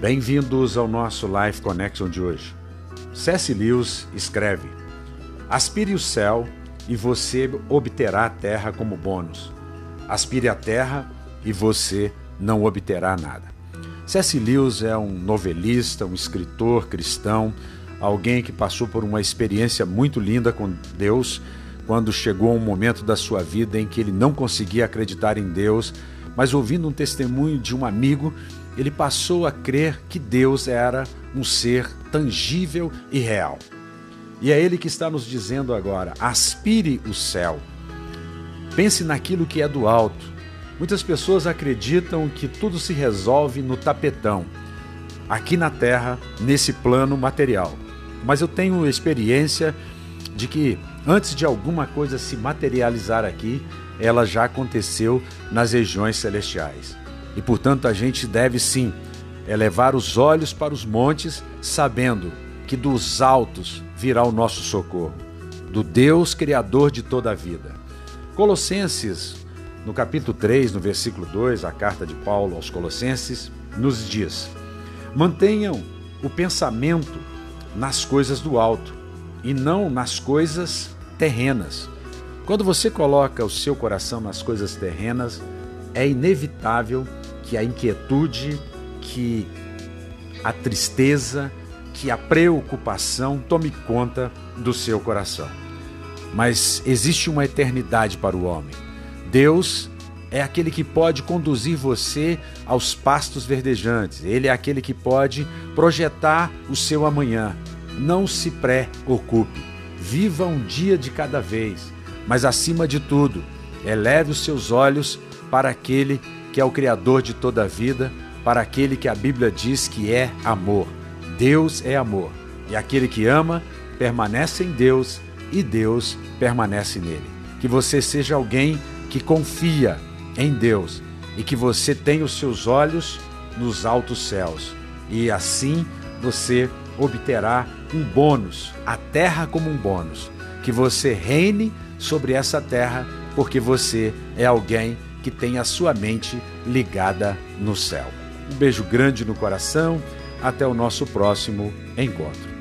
Bem-vindos ao nosso Life Connection de hoje. C.S. Lewis escreve: Aspire o céu e você obterá a terra como bônus. Aspire a terra e você não obterá nada. C.S. Lewis é um novelista, um escritor cristão, alguém que passou por uma experiência muito linda com Deus quando chegou um momento da sua vida em que ele não conseguia acreditar em Deus, mas ouvindo um testemunho de um amigo, ele passou a crer que Deus era um ser tangível e real. E é ele que está nos dizendo agora: aspire o céu. Pense naquilo que é do alto. Muitas pessoas acreditam que tudo se resolve no tapetão, aqui na terra, nesse plano material. Mas eu tenho experiência de que antes de alguma coisa se materializar aqui, ela já aconteceu nas regiões celestiais. E portanto a gente deve sim elevar os olhos para os montes, sabendo que dos altos virá o nosso socorro, do Deus Criador de toda a vida. Colossenses, no capítulo 3, no versículo 2, a carta de Paulo aos Colossenses, nos diz: Mantenham o pensamento nas coisas do alto e não nas coisas terrenas. Quando você coloca o seu coração nas coisas terrenas, é inevitável que a inquietude, que a tristeza, que a preocupação tome conta do seu coração. Mas existe uma eternidade para o homem. Deus é aquele que pode conduzir você aos pastos verdejantes. Ele é aquele que pode projetar o seu amanhã. Não se preocupe. Viva um dia de cada vez. Mas acima de tudo, eleve os seus olhos para aquele que é o Criador de toda a vida, para aquele que a Bíblia diz que é amor. Deus é amor. E aquele que ama permanece em Deus e Deus permanece nele. Que você seja alguém que confia em Deus e que você tenha os seus olhos nos altos céus. E assim você obterá um bônus, a terra como um bônus. Que você reine sobre essa terra, porque você é alguém que tem a sua mente ligada no céu. Um beijo grande no coração. Até o nosso próximo encontro.